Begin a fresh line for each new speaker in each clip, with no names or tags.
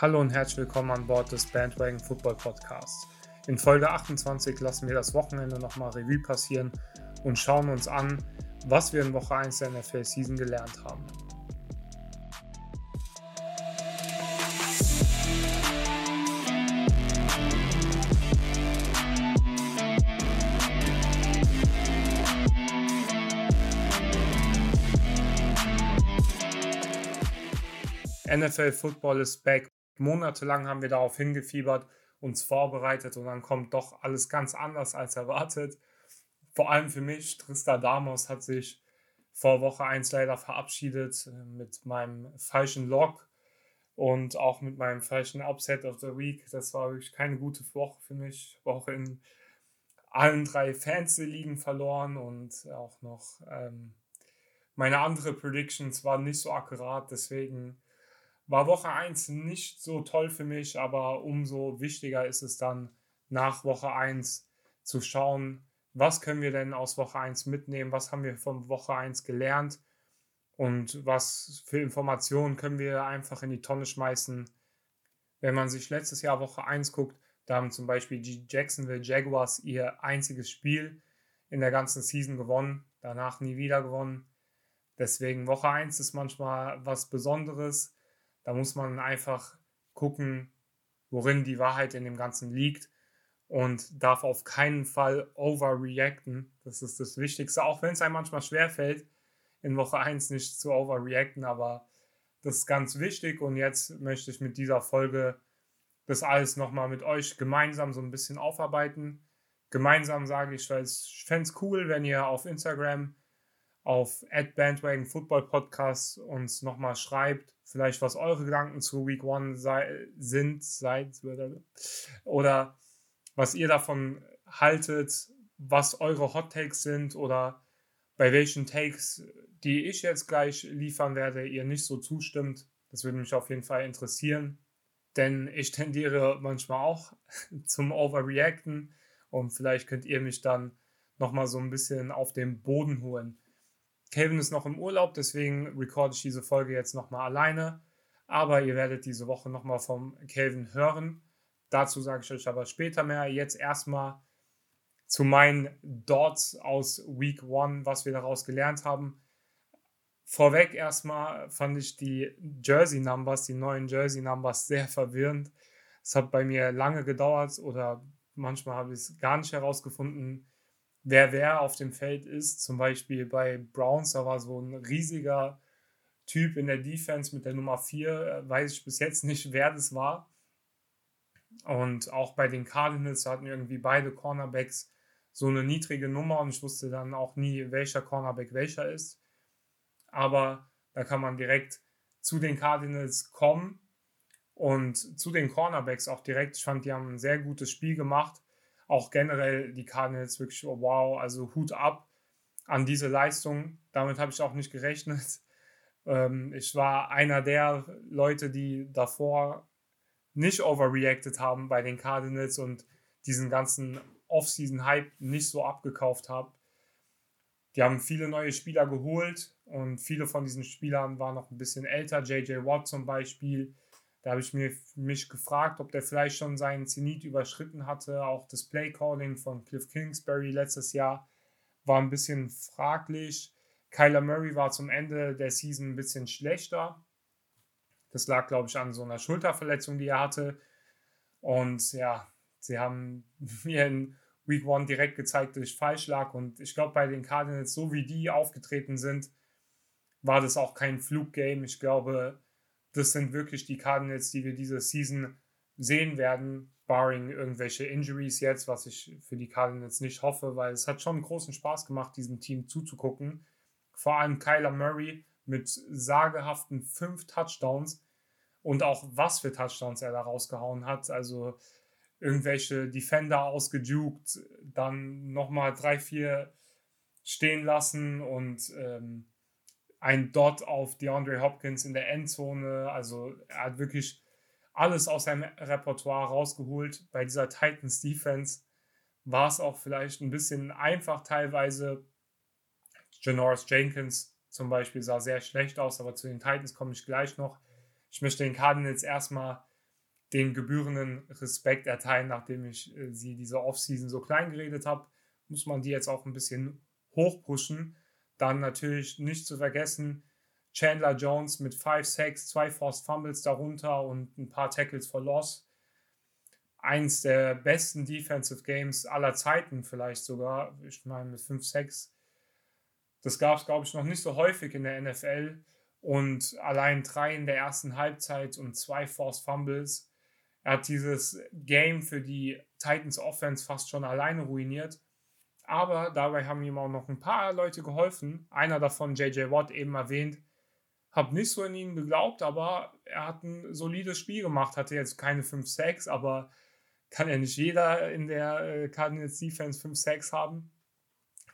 Hallo und herzlich willkommen an Bord des Bandwagon Football Podcasts. In Folge 28 lassen wir das Wochenende nochmal Revue passieren und schauen uns an, was wir in Woche 1 der NFL Season gelernt haben. NFL Football ist back monatelang haben wir darauf hingefiebert, uns vorbereitet und dann kommt doch alles ganz anders als erwartet. Vor allem für mich, Trista Damos hat sich vor Woche 1 leider verabschiedet äh, mit meinem falschen Log und auch mit meinem falschen Upset of the Week. Das war wirklich keine gute Woche für mich. Auch in allen drei Fantasy-Ligen verloren und auch noch ähm, meine andere Predictions waren nicht so akkurat. Deswegen war Woche 1 nicht so toll für mich, aber umso wichtiger ist es dann nach Woche 1 zu schauen, was können wir denn aus Woche 1 mitnehmen, was haben wir von Woche 1 gelernt und was für Informationen können wir einfach in die Tonne schmeißen. Wenn man sich letztes Jahr Woche 1 guckt, da haben zum Beispiel die Jacksonville Jaguars ihr einziges Spiel in der ganzen Season gewonnen, danach nie wieder gewonnen. Deswegen Woche 1 ist manchmal was Besonderes da muss man einfach gucken, worin die Wahrheit in dem Ganzen liegt und darf auf keinen Fall overreacten. Das ist das Wichtigste, auch wenn es einem manchmal schwerfällt, in Woche 1 nicht zu overreacten, aber das ist ganz wichtig und jetzt möchte ich mit dieser Folge das alles nochmal mit euch gemeinsam so ein bisschen aufarbeiten. Gemeinsam sage ich, weil ich fände es cool, wenn ihr auf Instagram auf Bandwagon Football Podcast uns nochmal schreibt, vielleicht was eure Gedanken zu Week One sei, sind, seid, oder was ihr davon haltet, was eure Hot Takes sind oder bei welchen Takes, die ich jetzt gleich liefern werde, ihr nicht so zustimmt. Das würde mich auf jeden Fall interessieren, denn ich tendiere manchmal auch zum Overreacten und vielleicht könnt ihr mich dann nochmal so ein bisschen auf den Boden holen. Calvin ist noch im Urlaub, deswegen recorde ich diese Folge jetzt nochmal alleine. Aber ihr werdet diese Woche nochmal vom Calvin hören. Dazu sage ich euch aber später mehr. Jetzt erstmal zu meinen Dots aus Week 1, was wir daraus gelernt haben. Vorweg erstmal fand ich die Jersey Numbers, die neuen Jersey Numbers sehr verwirrend. Es hat bei mir lange gedauert oder manchmal habe ich es gar nicht herausgefunden, wer wer auf dem Feld ist. Zum Beispiel bei Browns, da war so ein riesiger Typ in der Defense mit der Nummer 4, äh, weiß ich bis jetzt nicht, wer das war. Und auch bei den Cardinals hatten irgendwie beide Cornerbacks so eine niedrige Nummer und ich wusste dann auch nie, welcher Cornerback welcher ist. Aber da kann man direkt zu den Cardinals kommen und zu den Cornerbacks auch direkt. Ich fand, die haben ein sehr gutes Spiel gemacht auch generell die Cardinals wirklich, oh, wow, also Hut ab an diese Leistung. Damit habe ich auch nicht gerechnet. Ähm, ich war einer der Leute, die davor nicht overreacted haben bei den Cardinals und diesen ganzen Off-Season-Hype nicht so abgekauft habe. Die haben viele neue Spieler geholt und viele von diesen Spielern waren noch ein bisschen älter. JJ Watt zum Beispiel, da habe ich mir, mich gefragt, ob der vielleicht schon seinen Zenit überschritten hatte. Auch das Playcalling von Cliff Kingsbury letztes Jahr war ein bisschen fraglich. Kyler Murray war zum Ende der Season ein bisschen schlechter. Das lag, glaube ich, an so einer Schulterverletzung, die er hatte. Und ja, sie haben mir in Week One direkt gezeigt, dass ich falsch lag. Und ich glaube, bei den Cardinals, so wie die aufgetreten sind, war das auch kein Fluggame. Ich glaube, das sind wirklich die Cardinals, die wir diese Season sehen werden, barring irgendwelche Injuries jetzt, was ich für die Cardinals nicht hoffe, weil es hat schon großen Spaß gemacht, diesem Team zuzugucken. Vor allem Kyler Murray mit sagehaften fünf Touchdowns und auch was für Touchdowns er da rausgehauen hat. Also irgendwelche Defender ausgejuckt, dann nochmal drei, vier stehen lassen und ähm, ein Dot auf DeAndre Hopkins in der Endzone. Also er hat wirklich alles aus seinem Repertoire rausgeholt. Bei dieser Titans Defense war es auch vielleicht ein bisschen einfach teilweise. Janoris Jenkins zum Beispiel sah sehr schlecht aus, aber zu den Titans komme ich gleich noch. Ich möchte den Cardinals erstmal den gebührenden Respekt erteilen, nachdem ich äh, sie diese Offseason so klein geredet habe, muss man die jetzt auch ein bisschen hochpushen. Dann natürlich nicht zu vergessen, Chandler Jones mit 5 Sacks, 2 Forced Fumbles darunter und ein paar Tackles for Loss. Eins der besten Defensive Games aller Zeiten, vielleicht sogar. Ich meine, mit 5 Sacks. Das gab es, glaube ich, noch nicht so häufig in der NFL. Und allein drei in der ersten Halbzeit und zwei Forced Fumbles er hat dieses Game für die Titans Offense fast schon alleine ruiniert. Aber dabei haben ihm auch noch ein paar Leute geholfen. Einer davon, JJ Watt, eben erwähnt. Hab nicht so in ihn geglaubt, aber er hat ein solides Spiel gemacht. Hatte jetzt keine 5 Sacks, aber kann ja nicht jeder in der äh, Cardinals Defense 5 Sacks haben.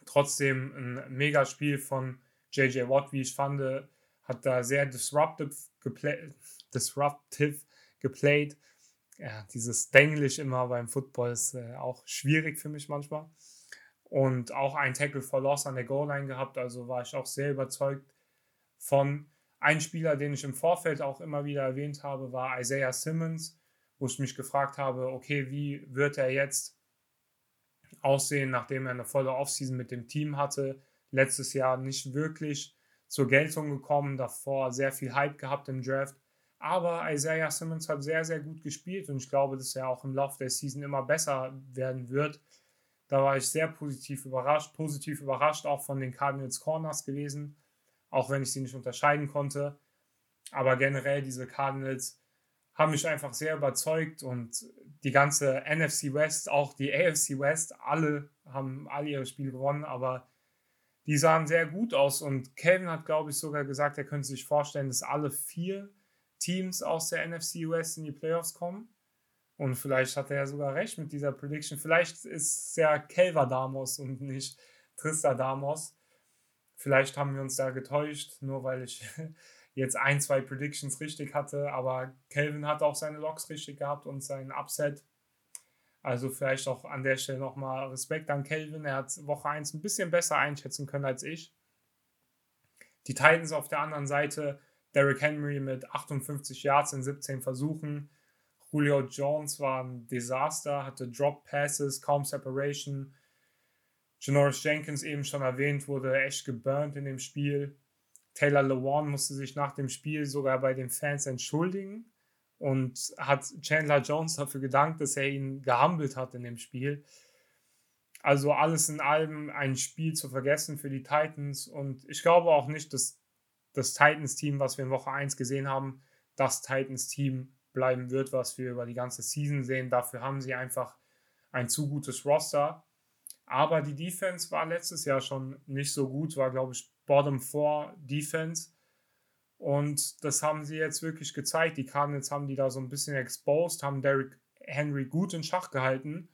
Trotzdem ein mega Spiel von JJ Watt, wie ich fand. Hat da sehr disruptive, geplay disruptive geplayt ja, dieses Denglisch immer beim Football ist äh, auch schwierig für mich manchmal. Und auch ein Tackle for Loss an der Goal-Line gehabt, also war ich auch sehr überzeugt von. Ein Spieler, den ich im Vorfeld auch immer wieder erwähnt habe, war Isaiah Simmons, wo ich mich gefragt habe, okay, wie wird er jetzt aussehen, nachdem er eine volle Offseason mit dem Team hatte, letztes Jahr nicht wirklich zur Geltung gekommen, davor sehr viel Hype gehabt im Draft aber Isaiah Simmons hat sehr, sehr gut gespielt und ich glaube, dass er auch im Laufe der Season immer besser werden wird. Da war ich sehr positiv überrascht, positiv überrascht auch von den Cardinals Corners gewesen, auch wenn ich sie nicht unterscheiden konnte. Aber generell diese Cardinals haben mich einfach sehr überzeugt und die ganze NFC West, auch die AFC West, alle haben alle ihre Spiele gewonnen, aber die sahen sehr gut aus und Kevin hat, glaube ich, sogar gesagt, er könnte sich vorstellen, dass alle vier Teams aus der NFC West in die Playoffs kommen. Und vielleicht hat er ja sogar recht mit dieser Prediction. Vielleicht ist es ja Kelva Damos und nicht Trista Damos. Vielleicht haben wir uns da getäuscht, nur weil ich jetzt ein, zwei Predictions richtig hatte. Aber Kelvin hat auch seine Logs richtig gehabt und seinen Upset. Also vielleicht auch an der Stelle nochmal Respekt an Kelvin. Er hat Woche 1 ein bisschen besser einschätzen können als ich. Die Titans auf der anderen Seite Derrick Henry mit 58 Yards in 17 Versuchen. Julio Jones war ein Desaster, hatte Drop Passes, kaum Separation. Janoris Jenkins, eben schon erwähnt, wurde echt geburnt in dem Spiel. Taylor Lewan musste sich nach dem Spiel sogar bei den Fans entschuldigen und hat Chandler Jones dafür gedankt, dass er ihn gehumbelt hat in dem Spiel. Also alles in allem ein Spiel zu vergessen für die Titans und ich glaube auch nicht, dass das Titans-Team, was wir in Woche 1 gesehen haben, das Titans-Team bleiben wird, was wir über die ganze Season sehen. Dafür haben sie einfach ein zu gutes Roster. Aber die Defense war letztes Jahr schon nicht so gut, war, glaube ich, Bottom 4 Defense. Und das haben sie jetzt wirklich gezeigt. Die Cardinals haben die da so ein bisschen exposed, haben Derrick Henry gut in Schach gehalten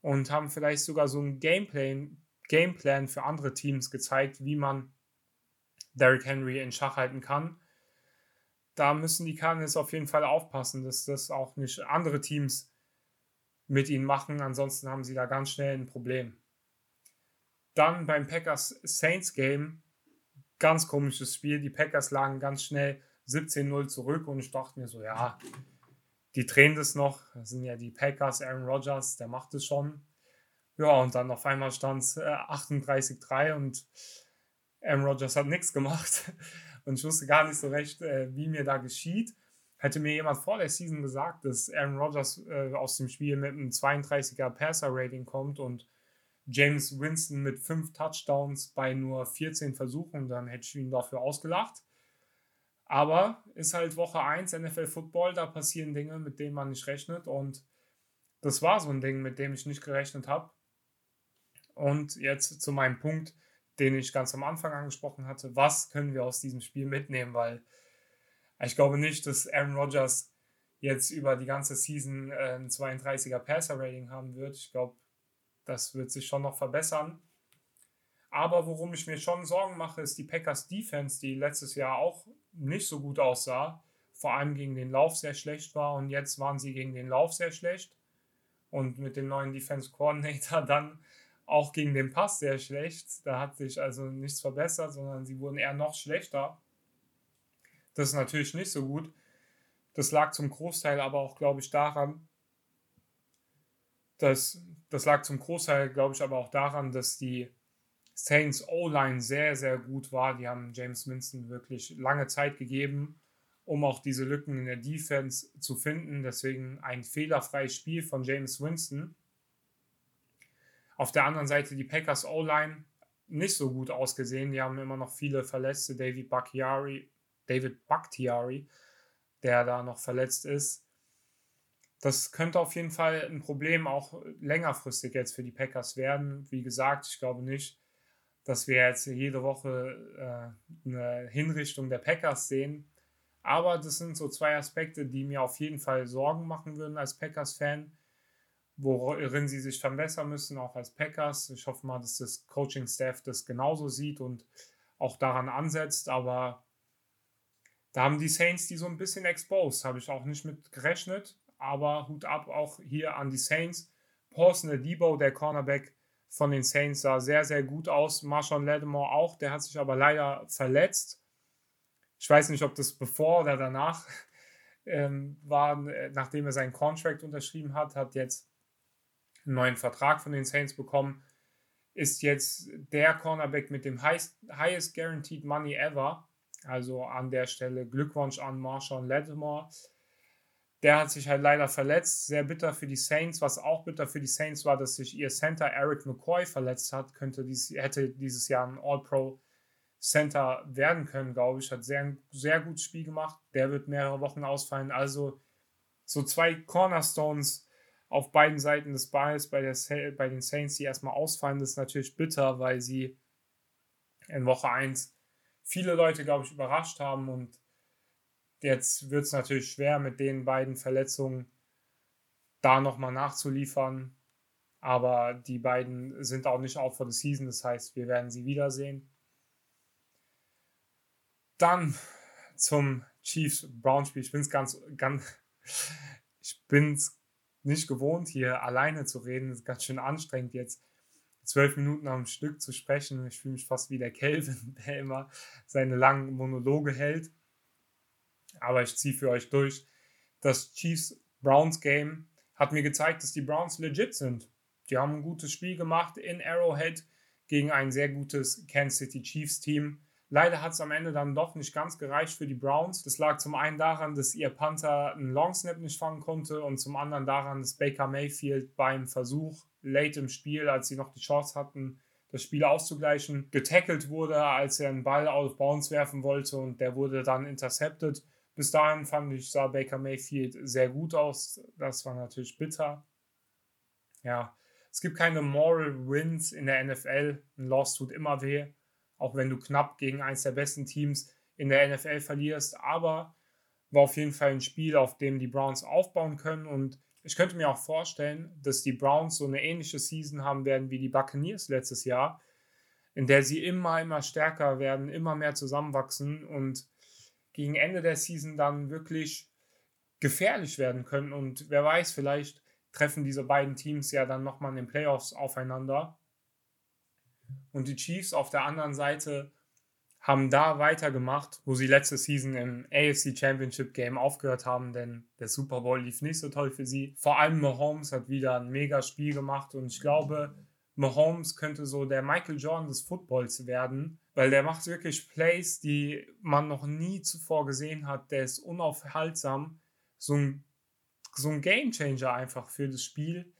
und haben vielleicht sogar so einen Gameplan, Gameplan für andere Teams gezeigt, wie man Derrick Henry in Schach halten kann. Da müssen die Cardinals auf jeden Fall aufpassen, dass das auch nicht andere Teams mit ihnen machen. Ansonsten haben sie da ganz schnell ein Problem. Dann beim Packers Saints Game, ganz komisches Spiel. Die Packers lagen ganz schnell 17-0 zurück und ich dachte mir so, ja, die drehen das noch. Das sind ja die Packers, Aaron Rodgers, der macht es schon. Ja, und dann auf einmal stand es 38-3 und Aaron Rodgers hat nichts gemacht und ich wusste gar nicht so recht, äh, wie mir da geschieht. Hätte mir jemand vor der Season gesagt, dass Aaron Rodgers äh, aus dem Spiel mit einem 32er Passer-Rating kommt und James Winston mit fünf Touchdowns bei nur 14 Versuchen, dann hätte ich ihn dafür ausgelacht. Aber ist halt Woche 1 NFL Football, da passieren Dinge, mit denen man nicht rechnet und das war so ein Ding, mit dem ich nicht gerechnet habe. Und jetzt zu meinem Punkt, den ich ganz am Anfang angesprochen hatte. Was können wir aus diesem Spiel mitnehmen? Weil ich glaube nicht, dass Aaron Rodgers jetzt über die ganze Season äh, ein 32er Passer-Rating haben wird. Ich glaube, das wird sich schon noch verbessern. Aber worum ich mir schon Sorgen mache, ist die Packers Defense, die letztes Jahr auch nicht so gut aussah, vor allem gegen den Lauf sehr schlecht war und jetzt waren sie gegen den Lauf sehr schlecht. Und mit dem neuen Defense Coordinator dann auch gegen den Pass sehr schlecht. Da hat sich also nichts verbessert, sondern sie wurden eher noch schlechter. Das ist natürlich nicht so gut. Das lag zum Großteil aber auch, glaube ich, daran, dass das lag zum Großteil, glaube ich, aber auch daran, dass die Saints O-Line sehr, sehr gut war. Die haben James Winston wirklich lange Zeit gegeben, um auch diese Lücken in der Defense zu finden. Deswegen ein fehlerfreies Spiel von James Winston. Auf der anderen Seite die Packers O-Line nicht so gut ausgesehen. Die haben immer noch viele Verletzte. David Bakhtiari, David Bakhtiari, der da noch verletzt ist. Das könnte auf jeden Fall ein Problem auch längerfristig jetzt für die Packers werden. Wie gesagt, ich glaube nicht, dass wir jetzt jede Woche äh, eine Hinrichtung der Packers sehen. Aber das sind so zwei Aspekte, die mir auf jeden Fall Sorgen machen würden als Packers-Fan, worin sie sich verbessern müssen, auch als Packers. Ich hoffe mal, dass das Coaching-Staff das genauso sieht und auch daran ansetzt. Aber da haben die Saints die so ein bisschen exposed, habe ich auch nicht mit gerechnet aber Hut ab auch hier an die Saints. Paulson Debo, der Cornerback von den Saints, sah sehr, sehr gut aus. Marshawn Lattimore auch, der hat sich aber leider verletzt. Ich weiß nicht, ob das bevor oder danach ähm, war, nachdem er seinen Contract unterschrieben hat, hat jetzt einen neuen Vertrag von den Saints bekommen, ist jetzt der Cornerback mit dem highest, highest guaranteed money ever. Also an der Stelle Glückwunsch an Marshawn Lattimore. Der hat sich halt leider verletzt. Sehr bitter für die Saints. Was auch bitter für die Saints war, dass sich ihr Center Eric McCoy verletzt hat. Könnte dies, hätte dieses Jahr ein All-Pro Center werden können, glaube ich. Hat sehr, sehr gutes Spiel gemacht. Der wird mehrere Wochen ausfallen. Also so zwei Cornerstones auf beiden Seiten des Balls bei, der, bei den Saints, die erstmal ausfallen, ist natürlich bitter, weil sie in Woche 1 viele Leute, glaube ich, überrascht haben und Jetzt wird es natürlich schwer, mit den beiden Verletzungen da nochmal nachzuliefern. Aber die beiden sind auch nicht out for the season. Das heißt, wir werden sie wiedersehen. Dann zum Chiefs Brown Spiel. Ich bin es ganz, ganz, ich bin es nicht gewohnt, hier alleine zu reden. Das ist ganz schön anstrengend jetzt zwölf Minuten am Stück zu sprechen. Ich fühle mich fast wie der Kelvin, der immer seine langen Monologe hält aber ich ziehe für euch durch. Das Chiefs-Browns-Game hat mir gezeigt, dass die Browns legit sind. Die haben ein gutes Spiel gemacht in Arrowhead gegen ein sehr gutes Kansas City Chiefs-Team. Leider hat es am Ende dann doch nicht ganz gereicht für die Browns. Das lag zum einen daran, dass ihr Panther einen Longsnap nicht fangen konnte und zum anderen daran, dass Baker Mayfield beim Versuch late im Spiel, als sie noch die Chance hatten, das Spiel auszugleichen, getackelt wurde, als er einen Ball auf Bounce werfen wollte und der wurde dann intercepted. Bis dahin fand ich, sah Baker Mayfield sehr gut aus. Das war natürlich bitter. Ja, es gibt keine Moral Wins in der NFL. Ein Loss tut immer weh, auch wenn du knapp gegen eines der besten Teams in der NFL verlierst. Aber war auf jeden Fall ein Spiel, auf dem die Browns aufbauen können. Und ich könnte mir auch vorstellen, dass die Browns so eine ähnliche Season haben werden wie die Buccaneers letztes Jahr, in der sie immer, immer stärker werden, immer mehr zusammenwachsen und gegen Ende der Season dann wirklich gefährlich werden können. Und wer weiß, vielleicht treffen diese beiden Teams ja dann nochmal in den Playoffs aufeinander. Und die Chiefs auf der anderen Seite haben da weitergemacht, wo sie letzte Season im AFC Championship Game aufgehört haben, denn der Super Bowl lief nicht so toll für sie. Vor allem Mahomes hat wieder ein mega Spiel gemacht und ich glaube, Mahomes könnte so der Michael Jordan des Footballs werden, weil der macht wirklich Plays, die man noch nie zuvor gesehen hat. Der ist unaufhaltsam. So ein, so ein Game Changer einfach für das Spiel.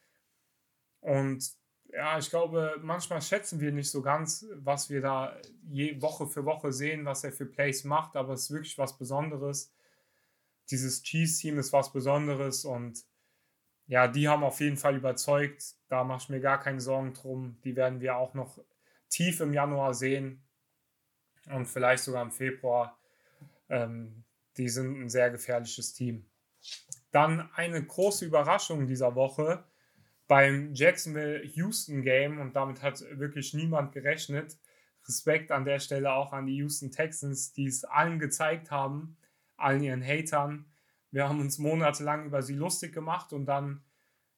Und ja, ich glaube, manchmal schätzen wir nicht so ganz, was wir da je Woche für Woche sehen, was er für Plays macht, aber es ist wirklich was Besonderes. Dieses Cheese-Team ist was Besonderes und ja, die haben auf jeden Fall überzeugt. Da mache ich mir gar keine Sorgen drum. Die werden wir auch noch tief im Januar sehen und vielleicht sogar im Februar. Ähm, die sind ein sehr gefährliches Team. Dann eine große Überraschung dieser Woche beim Jacksonville-Houston-Game und damit hat wirklich niemand gerechnet. Respekt an der Stelle auch an die Houston Texans, die es allen gezeigt haben, allen ihren Hatern. Wir haben uns monatelang über sie lustig gemacht und dann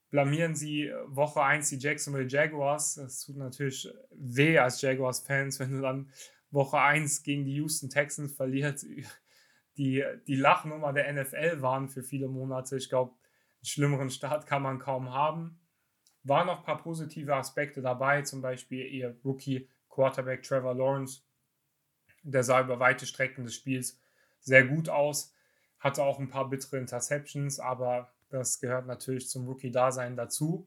blamieren sie Woche 1 die Jacksonville Jaguars. Das tut natürlich weh als Jaguars-Fans, wenn du dann Woche 1 gegen die Houston Texans verlierst. die, die Lachnummer der NFL waren für viele Monate. Ich glaube, einen schlimmeren Start kann man kaum haben. Waren noch ein paar positive Aspekte dabei, zum Beispiel ihr Rookie Quarterback Trevor Lawrence. Der sah über weite Strecken des Spiels sehr gut aus, hatte auch ein paar bittere Interceptions, aber das gehört natürlich zum Rookie-Dasein dazu.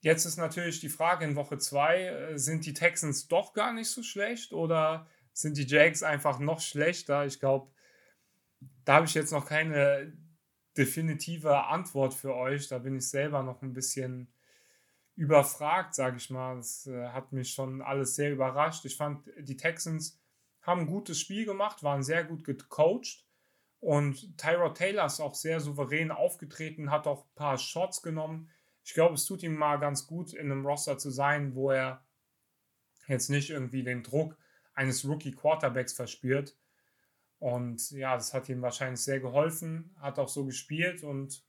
Jetzt ist natürlich die Frage in Woche 2, äh, sind die Texans doch gar nicht so schlecht oder sind die Jags einfach noch schlechter? Ich glaube, da habe ich jetzt noch keine definitive Antwort für euch. Da bin ich selber noch ein bisschen überfragt, sage ich mal. Das äh, hat mich schon alles sehr überrascht. Ich fand, die Texans haben ein gutes Spiel gemacht, waren sehr gut gecoacht. Und Tyrod Taylor ist auch sehr souverän aufgetreten, hat auch ein paar Shots genommen ich glaube, es tut ihm mal ganz gut, in einem Roster zu sein, wo er jetzt nicht irgendwie den Druck eines Rookie-Quarterbacks verspürt. Und ja, das hat ihm wahrscheinlich sehr geholfen, hat auch so gespielt und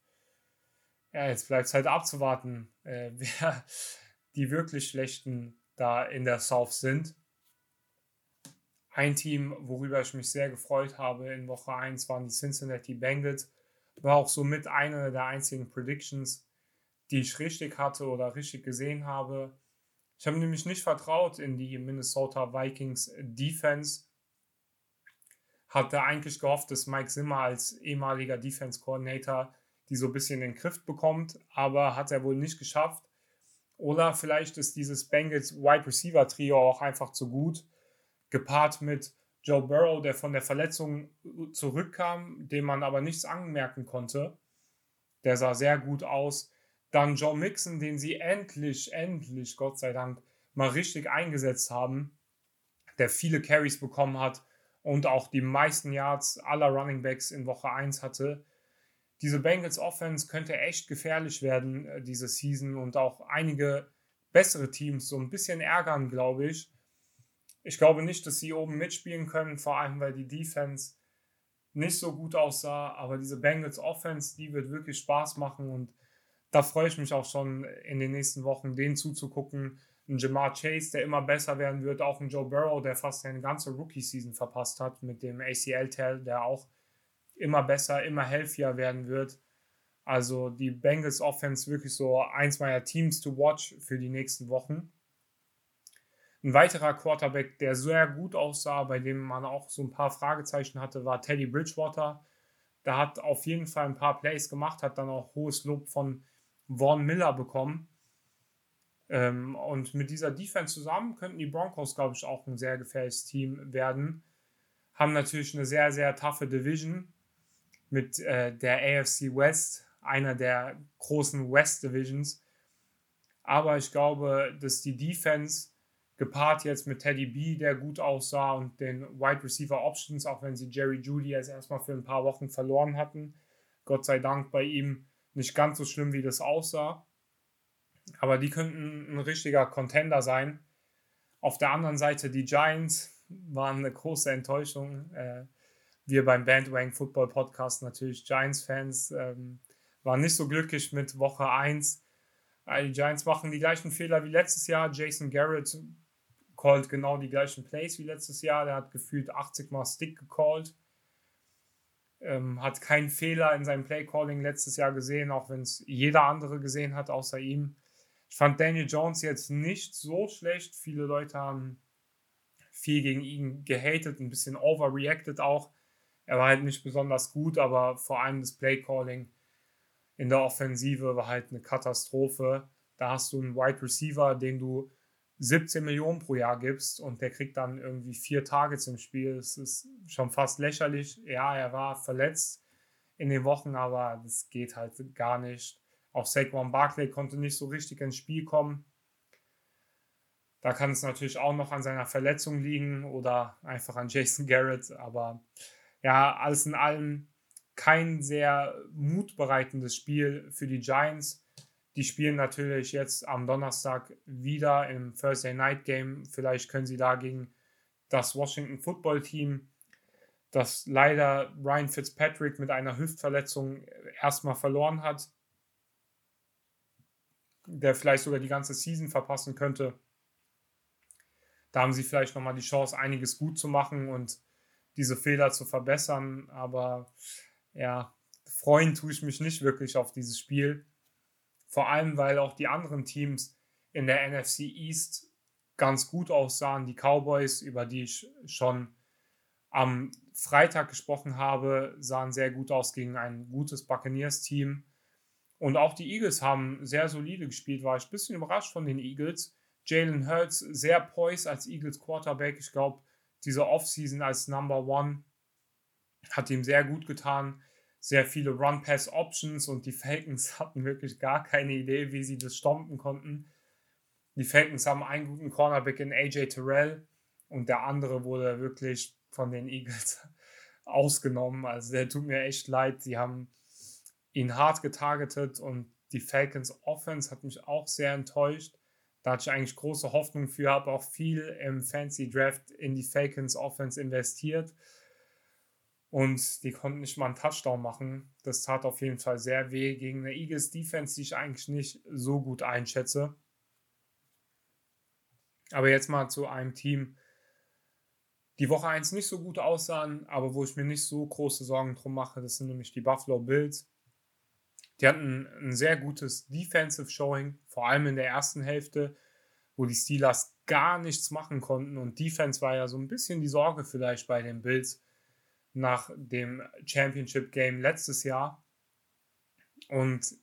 ja, jetzt bleibt es halt abzuwarten, äh, wer die wirklich Schlechten da in der South sind. Ein Team, worüber ich mich sehr gefreut habe in Woche 1, waren die Cincinnati Bengals. War auch somit eine der einzigen Predictions, die ich richtig hatte oder richtig gesehen habe. Ich habe nämlich nicht vertraut in die Minnesota Vikings Defense. Hatte eigentlich gehofft, dass Mike Zimmer als ehemaliger Defense Coordinator die so ein bisschen in den Griff bekommt, aber hat er wohl nicht geschafft. Oder vielleicht ist dieses Bengals Wide Receiver Trio auch einfach zu gut, gepaart mit Joe Burrow, der von der Verletzung zurückkam, dem man aber nichts anmerken konnte. Der sah sehr gut aus. Dann Joe Mixon, den sie endlich, endlich, Gott sei Dank, mal richtig eingesetzt haben, der viele Carries bekommen hat und auch die meisten Yards aller Running Backs in Woche 1 hatte. Diese Bengals Offense könnte echt gefährlich werden äh, diese Season und auch einige bessere Teams so ein bisschen ärgern, glaube ich. Ich glaube nicht, dass sie oben mitspielen können, vor allem weil die Defense nicht so gut aussah, aber diese Bengals Offense, die wird wirklich Spaß machen und da freue ich mich auch schon in den nächsten Wochen, denen zuzugucken. Ein Jamar Chase, der immer besser werden wird, auch ein Joe Burrow, der fast seine ganze Rookie-Season verpasst hat mit dem ACL-Teil, der auch immer besser, immer healthier werden wird. Also die Bengals Offense wirklich so eins meiner Teams to watch für die nächsten Wochen. Ein weiterer Quarterback, der sehr gut aussah, bei dem man auch so ein paar Fragezeichen hatte, war Teddy Bridgewater. Der hat auf jeden Fall ein paar Plays gemacht, hat dann auch hohes Lob von Vaughn Miller bekommen. Ähm, und mit dieser Defense zusammen könnten die Broncos, glaube ich, auch ein sehr gefährliches Team werden. Haben natürlich eine sehr, sehr taffe Division mit äh, der AFC West, einer der großen West Divisions. Aber ich glaube, dass die Defense gepaart jetzt mit Teddy B, der gut aussah, und den Wide Receiver Options, auch wenn sie Jerry Judy jetzt erstmal für ein paar Wochen verloren hatten. Gott sei Dank bei ihm nicht ganz so schlimm, wie das aussah. Aber die könnten ein richtiger Contender sein. Auf der anderen Seite, die Giants waren eine große Enttäuschung. Äh, wir beim Bandwagon Football Podcast natürlich Giants-Fans ähm, waren nicht so glücklich mit Woche 1. Die Giants machen die gleichen Fehler wie letztes Jahr. Jason Garrett callt genau die gleichen Plays wie letztes Jahr. Der hat gefühlt 80 Mal Stick gecallt ähm, hat keinen Fehler in seinem Playcalling letztes Jahr gesehen, auch wenn es jeder andere gesehen hat, außer ihm. Ich fand Daniel Jones jetzt nicht so schlecht. Viele Leute haben viel gegen ihn gehatet, ein bisschen overreacted auch. Er war halt nicht besonders gut, aber vor allem das Playcalling in der Offensive war halt eine Katastrophe. Da hast du einen Wide Receiver, den du 17 Millionen pro Jahr gibst und der kriegt dann irgendwie vier Targets im Spiel. Das ist schon fast lächerlich. Ja, er war verletzt in den Wochen, aber das geht halt gar nicht. Auch Saquon Barkley konnte nicht so richtig ins Spiel kommen. Da kann es natürlich auch noch an seiner Verletzung liegen oder einfach an Jason Garrett. Aber ja, alles in allem kein sehr mutbereitendes Spiel für die Giants. Die spielen natürlich jetzt am Donnerstag wieder im Thursday Night Game. Vielleicht können sie dagegen das Washington Football Team, das leider Ryan Fitzpatrick mit einer Hüftverletzung erstmal verloren hat, der vielleicht sogar die ganze Season verpassen könnte. Da haben sie vielleicht nochmal die Chance, einiges gut zu machen und diese Fehler zu verbessern. Aber ja, freuen tue ich mich nicht wirklich auf dieses Spiel. Vor allem, weil auch die anderen Teams in der NFC East ganz gut aussahen. Die Cowboys, über die ich schon am Freitag gesprochen habe, sahen sehr gut aus gegen ein gutes Buccaneers-Team. Und auch die Eagles haben sehr solide gespielt, war ich ein bisschen überrascht von den Eagles. Jalen Hurts sehr poised als Eagles Quarterback. Ich glaube, diese Offseason als Number One hat ihm sehr gut getan. Sehr viele Run-Pass-Options und die Falcons hatten wirklich gar keine Idee, wie sie das stompen konnten. Die Falcons haben einen guten Cornerback in AJ Terrell und der andere wurde wirklich von den Eagles ausgenommen. Also der tut mir echt leid. Sie haben ihn hart getargetet und die Falcons Offense hat mich auch sehr enttäuscht. Da hatte ich eigentlich große Hoffnung für, habe auch viel im Fancy Draft in die Falcons Offense investiert. Und die konnten nicht mal einen Touchdown machen. Das tat auf jeden Fall sehr weh gegen eine Eagles Defense, die ich eigentlich nicht so gut einschätze. Aber jetzt mal zu einem Team, die Woche 1 nicht so gut aussahen, aber wo ich mir nicht so große Sorgen drum mache, das sind nämlich die Buffalo Bills. Die hatten ein sehr gutes Defensive Showing, vor allem in der ersten Hälfte, wo die Steelers gar nichts machen konnten. Und Defense war ja so ein bisschen die Sorge vielleicht bei den Bills nach dem Championship Game letztes Jahr. Und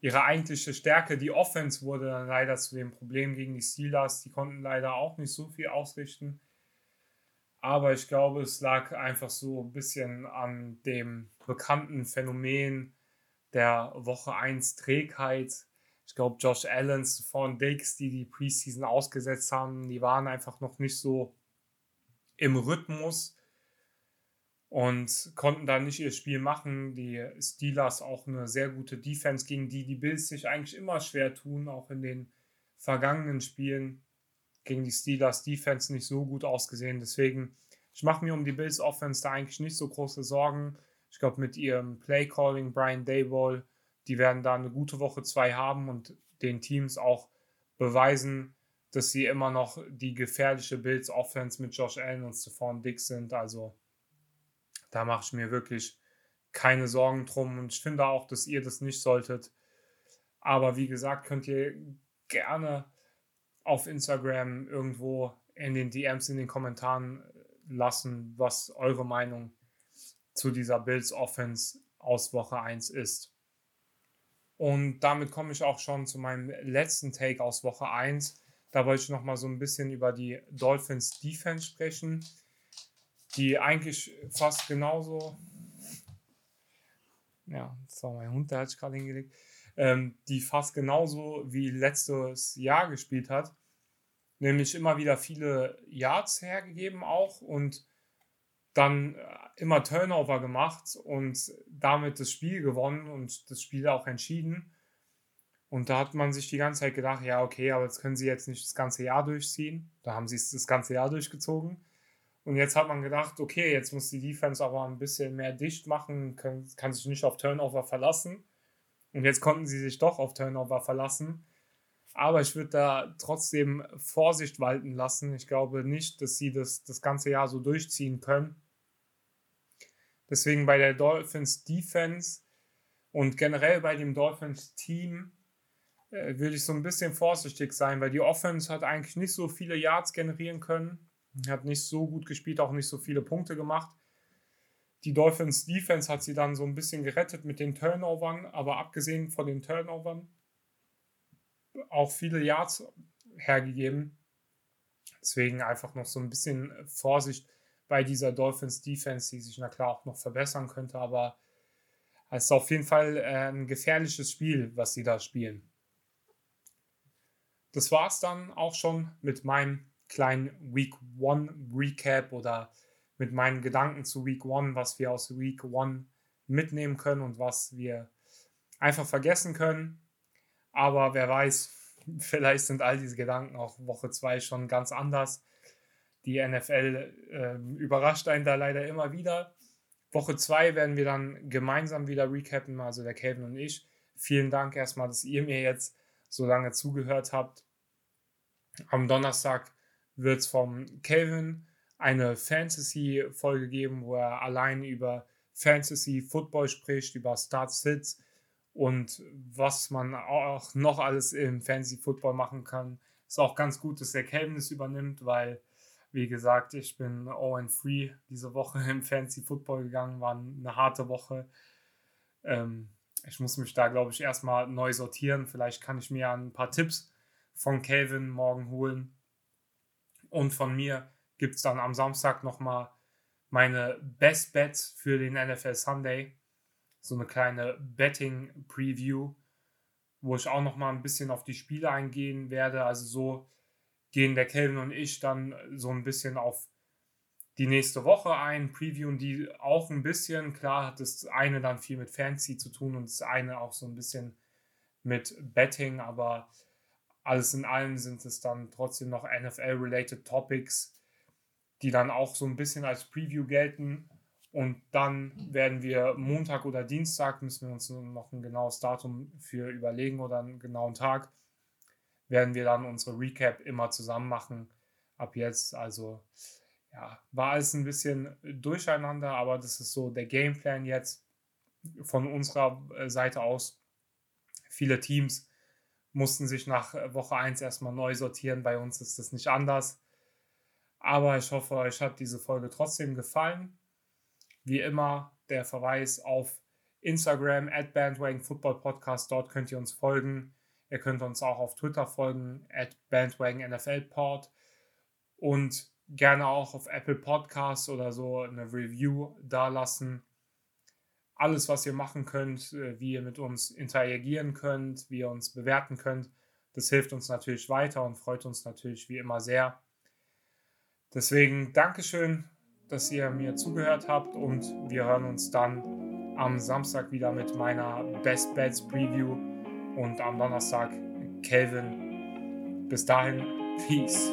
ihre eigentliche Stärke, die Offense, wurde dann leider zu dem Problem gegen die Steelers. Die konnten leider auch nicht so viel ausrichten. Aber ich glaube, es lag einfach so ein bisschen an dem bekannten Phänomen der Woche 1 Trägheit. Ich glaube, Josh Allen, Stephon Diggs, die die Preseason ausgesetzt haben, die waren einfach noch nicht so im Rhythmus und konnten da nicht ihr Spiel machen. Die Steelers auch eine sehr gute Defense, gegen die die Bills sich eigentlich immer schwer tun, auch in den vergangenen Spielen gegen die Steelers Defense nicht so gut ausgesehen. Deswegen, ich mache mir um die Bills Offense da eigentlich nicht so große Sorgen. Ich glaube, mit ihrem Play Calling, Brian Dayball, die werden da eine gute Woche zwei haben und den Teams auch beweisen, dass sie immer noch die gefährliche Bills Offense mit Josh Allen und Stephon Dix sind. Also da mache ich mir wirklich keine Sorgen drum und ich finde auch, dass ihr das nicht solltet. Aber wie gesagt, könnt ihr gerne auf Instagram irgendwo in den DMs, in den Kommentaren lassen, was eure Meinung zu dieser Bills Offense aus Woche 1 ist. Und damit komme ich auch schon zu meinem letzten Take aus Woche 1. Da wollte ich noch mal so ein bisschen über die Dolphins Defense sprechen die eigentlich fast genauso, ja, das war mein Hund, der hat sich gerade hingelegt, ähm, die fast genauso wie letztes Jahr gespielt hat. Nämlich immer wieder viele Yards hergegeben auch und dann äh, immer Turnover gemacht und damit das Spiel gewonnen und das Spiel auch entschieden. Und da hat man sich die ganze Zeit gedacht, ja, okay, aber jetzt können sie jetzt nicht das ganze Jahr durchziehen. Da haben sie es das ganze Jahr durchgezogen. Und jetzt hat man gedacht, okay, jetzt muss die Defense aber ein bisschen mehr dicht machen, kann, kann sich nicht auf Turnover verlassen. Und jetzt konnten sie sich doch auf Turnover verlassen. Aber ich würde da trotzdem Vorsicht walten lassen. Ich glaube nicht, dass sie das das ganze Jahr so durchziehen können. Deswegen bei der Dolphins Defense und generell bei dem Dolphins Team äh, würde ich so ein bisschen vorsichtig sein, weil die Offense hat eigentlich nicht so viele Yards generieren können. Hat nicht so gut gespielt, auch nicht so viele Punkte gemacht. Die Dolphins Defense hat sie dann so ein bisschen gerettet mit den Turnovern, aber abgesehen von den Turnovern auch viele Yards hergegeben. Deswegen einfach noch so ein bisschen Vorsicht bei dieser Dolphins Defense, die sich na klar auch noch verbessern könnte, aber es ist auf jeden Fall äh, ein gefährliches Spiel, was sie da spielen. Das war es dann auch schon mit meinem kleinen Week One Recap oder mit meinen Gedanken zu Week One, was wir aus Week One mitnehmen können und was wir einfach vergessen können. Aber wer weiß, vielleicht sind all diese Gedanken auch Woche 2 schon ganz anders. Die NFL äh, überrascht einen da leider immer wieder. Woche 2 werden wir dann gemeinsam wieder recappen, also der Kevin und ich. Vielen Dank erstmal, dass ihr mir jetzt so lange zugehört habt. Am Donnerstag wird es vom Calvin eine Fantasy-Folge geben, wo er allein über Fantasy-Football spricht, über Start-Sits und was man auch noch alles im Fantasy-Football machen kann. Ist auch ganz gut, dass der Calvin es übernimmt, weil, wie gesagt, ich bin 0-3 diese Woche im Fantasy-Football gegangen, war eine harte Woche. Ähm, ich muss mich da, glaube ich, erstmal neu sortieren. Vielleicht kann ich mir ein paar Tipps von Calvin morgen holen. Und von mir gibt es dann am Samstag nochmal meine Best Bets für den NFL Sunday. So eine kleine Betting Preview, wo ich auch nochmal ein bisschen auf die Spiele eingehen werde. Also so gehen der Kelvin und ich dann so ein bisschen auf die nächste Woche ein, previewen die auch ein bisschen. Klar hat das eine dann viel mit Fancy zu tun und das eine auch so ein bisschen mit Betting, aber alles in allem sind es dann trotzdem noch NFL-related Topics, die dann auch so ein bisschen als Preview gelten. Und dann werden wir Montag oder Dienstag, müssen wir uns noch ein genaues Datum für überlegen oder einen genauen Tag, werden wir dann unsere Recap immer zusammen machen. Ab jetzt, also ja, war alles ein bisschen durcheinander, aber das ist so der Gameplan jetzt von unserer äh, Seite aus. Viele Teams mussten sich nach Woche 1 erstmal neu sortieren. Bei uns ist das nicht anders. Aber ich hoffe, euch hat diese Folge trotzdem gefallen. Wie immer der Verweis auf Instagram at Bandwagon Podcast. Dort könnt ihr uns folgen. Ihr könnt uns auch auf Twitter folgen at Bandwagon NFL Pod und gerne auch auf Apple Podcasts oder so eine Review dalassen. Alles, was ihr machen könnt, äh, wie ihr mit uns interagieren könnt, wie ihr uns bewerten könnt, das hilft uns natürlich weiter und freut uns natürlich wie immer sehr. Deswegen Dankeschön, dass ihr mir zugehört habt und wir hören uns dann am Samstag wieder mit meiner Best Bets Preview und am Donnerstag Kelvin. Bis dahin, Peace.